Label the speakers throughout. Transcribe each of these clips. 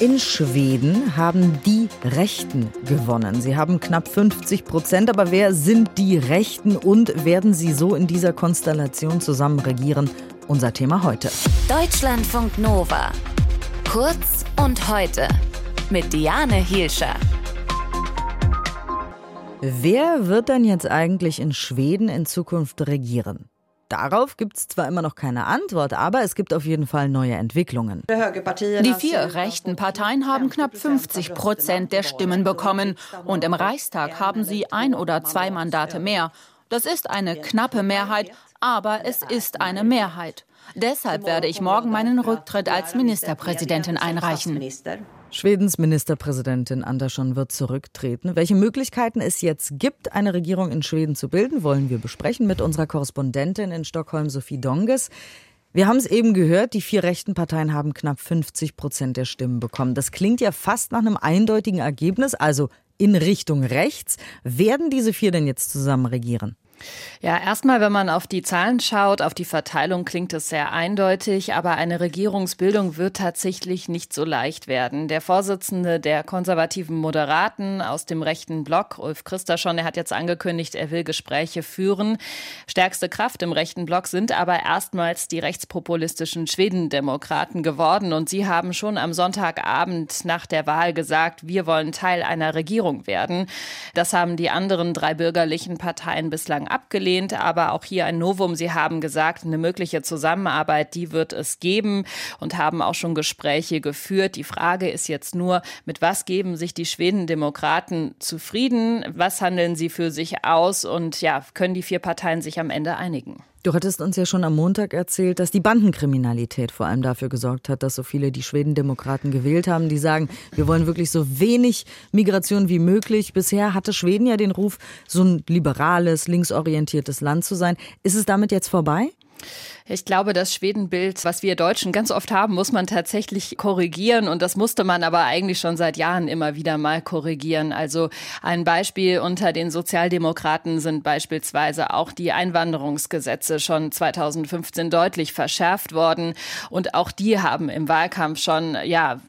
Speaker 1: In Schweden haben die Rechten gewonnen. Sie haben knapp 50 Prozent. Aber wer sind die Rechten und werden sie so in dieser Konstellation zusammen regieren? Unser Thema heute.
Speaker 2: Deutschlandfunk Nova. Kurz und heute. Mit Diane Hielscher.
Speaker 1: Wer wird denn jetzt eigentlich in Schweden in Zukunft regieren? Darauf gibt es zwar immer noch keine Antwort, aber es gibt auf jeden Fall neue Entwicklungen.
Speaker 3: Die vier rechten Parteien haben knapp 50 Prozent der Stimmen bekommen und im Reichstag haben sie ein oder zwei Mandate mehr. Das ist eine knappe Mehrheit, aber es ist eine Mehrheit. Deshalb werde ich morgen meinen Rücktritt als Ministerpräsidentin einreichen.
Speaker 1: Schwedens Ministerpräsidentin Andersson wird zurücktreten. Welche Möglichkeiten es jetzt gibt, eine Regierung in Schweden zu bilden, wollen wir besprechen mit unserer Korrespondentin in Stockholm, Sophie Donges. Wir haben es eben gehört, die vier rechten Parteien haben knapp 50 Prozent der Stimmen bekommen. Das klingt ja fast nach einem eindeutigen Ergebnis, also in Richtung rechts. Werden diese vier denn jetzt zusammen regieren?
Speaker 3: Ja, erstmal, wenn man auf die Zahlen schaut, auf die Verteilung klingt es sehr eindeutig, aber eine Regierungsbildung wird tatsächlich nicht so leicht werden. Der Vorsitzende der konservativen Moderaten aus dem rechten Block, Ulf Christerschon, der hat jetzt angekündigt, er will Gespräche führen. Stärkste Kraft im rechten Block sind aber erstmals die rechtspopulistischen Schwedendemokraten geworden und sie haben schon am Sonntagabend nach der Wahl gesagt, wir wollen Teil einer Regierung werden. Das haben die anderen drei bürgerlichen Parteien bislang abgelehnt, aber auch hier ein Novum. Sie haben gesagt, eine mögliche Zusammenarbeit, die wird es geben und haben auch schon Gespräche geführt. Die Frage ist jetzt nur, mit was geben sich die Schwedendemokraten zufrieden? Was handeln sie für sich aus? Und ja, können die vier Parteien sich am Ende einigen?
Speaker 1: Du hattest uns ja schon am Montag erzählt, dass die Bandenkriminalität vor allem dafür gesorgt hat, dass so viele die Schwedendemokraten gewählt haben. Die sagen, wir wollen wirklich so wenig Migration wie möglich. Bisher hatte Schweden ja den Ruf, so ein liberales, linksorientiertes Land zu sein. Ist es damit jetzt vorbei?
Speaker 3: Ich glaube, das Schwedenbild, was wir Deutschen ganz oft haben, muss man tatsächlich korrigieren. Und das musste man aber eigentlich schon seit Jahren immer wieder mal korrigieren. Also ein Beispiel unter den Sozialdemokraten sind beispielsweise auch die Einwanderungsgesetze schon 2015 deutlich verschärft worden. Und auch die haben im Wahlkampf schon, ja,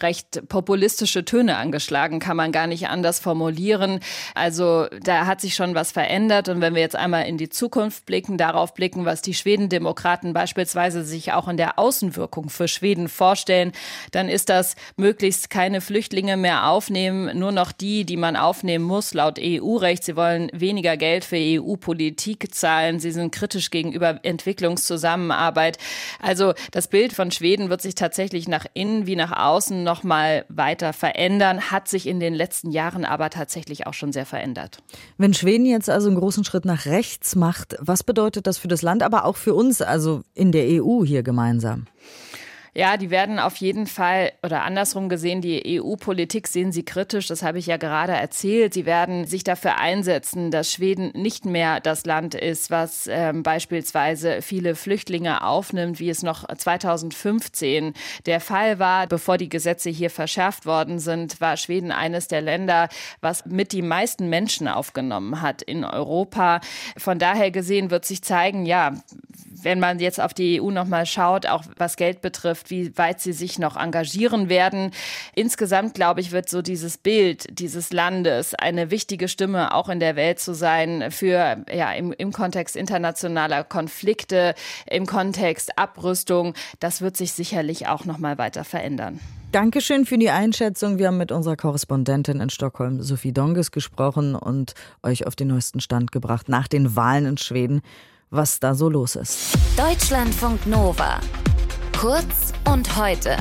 Speaker 3: recht populistische Töne angeschlagen, kann man gar nicht anders formulieren. Also da hat sich schon was verändert. Und wenn wir jetzt einmal in die Zukunft blicken, darauf blicken, was die Schwedendemokraten beispielsweise sich auch in der Außenwirkung für Schweden vorstellen, dann ist das möglichst keine Flüchtlinge mehr aufnehmen, nur noch die, die man aufnehmen muss laut EU-Recht. Sie wollen weniger Geld für EU-Politik zahlen. Sie sind kritisch gegenüber Entwicklungszusammenarbeit. Also das Bild von Schweden wird sich tatsächlich nach innen wie nach außen noch mal weiter verändern, hat sich in den letzten Jahren aber tatsächlich auch schon sehr verändert.
Speaker 1: Wenn Schweden jetzt also einen großen Schritt nach rechts macht, was bedeutet das für das Land, aber auch für uns, also in der EU hier gemeinsam?
Speaker 3: Ja, die werden auf jeden Fall oder andersrum gesehen, die EU-Politik sehen sie kritisch. Das habe ich ja gerade erzählt. Sie werden sich dafür einsetzen, dass Schweden nicht mehr das Land ist, was ähm, beispielsweise viele Flüchtlinge aufnimmt, wie es noch 2015 der Fall war. Bevor die Gesetze hier verschärft worden sind, war Schweden eines der Länder, was mit die meisten Menschen aufgenommen hat in Europa. Von daher gesehen wird sich zeigen, ja, wenn man jetzt auf die EU nochmal schaut, auch was Geld betrifft, wie weit sie sich noch engagieren werden. Insgesamt, glaube ich, wird so dieses Bild dieses Landes eine wichtige Stimme auch in der Welt zu sein für, ja, im, im Kontext internationaler Konflikte, im Kontext Abrüstung. Das wird sich sicherlich auch nochmal weiter verändern.
Speaker 1: Dankeschön für die Einschätzung. Wir haben mit unserer Korrespondentin in Stockholm, Sophie Donges, gesprochen und euch auf den neuesten Stand gebracht nach den Wahlen in Schweden was da so los ist.
Speaker 2: Deutschlandfunk Nova. Kurz und heute.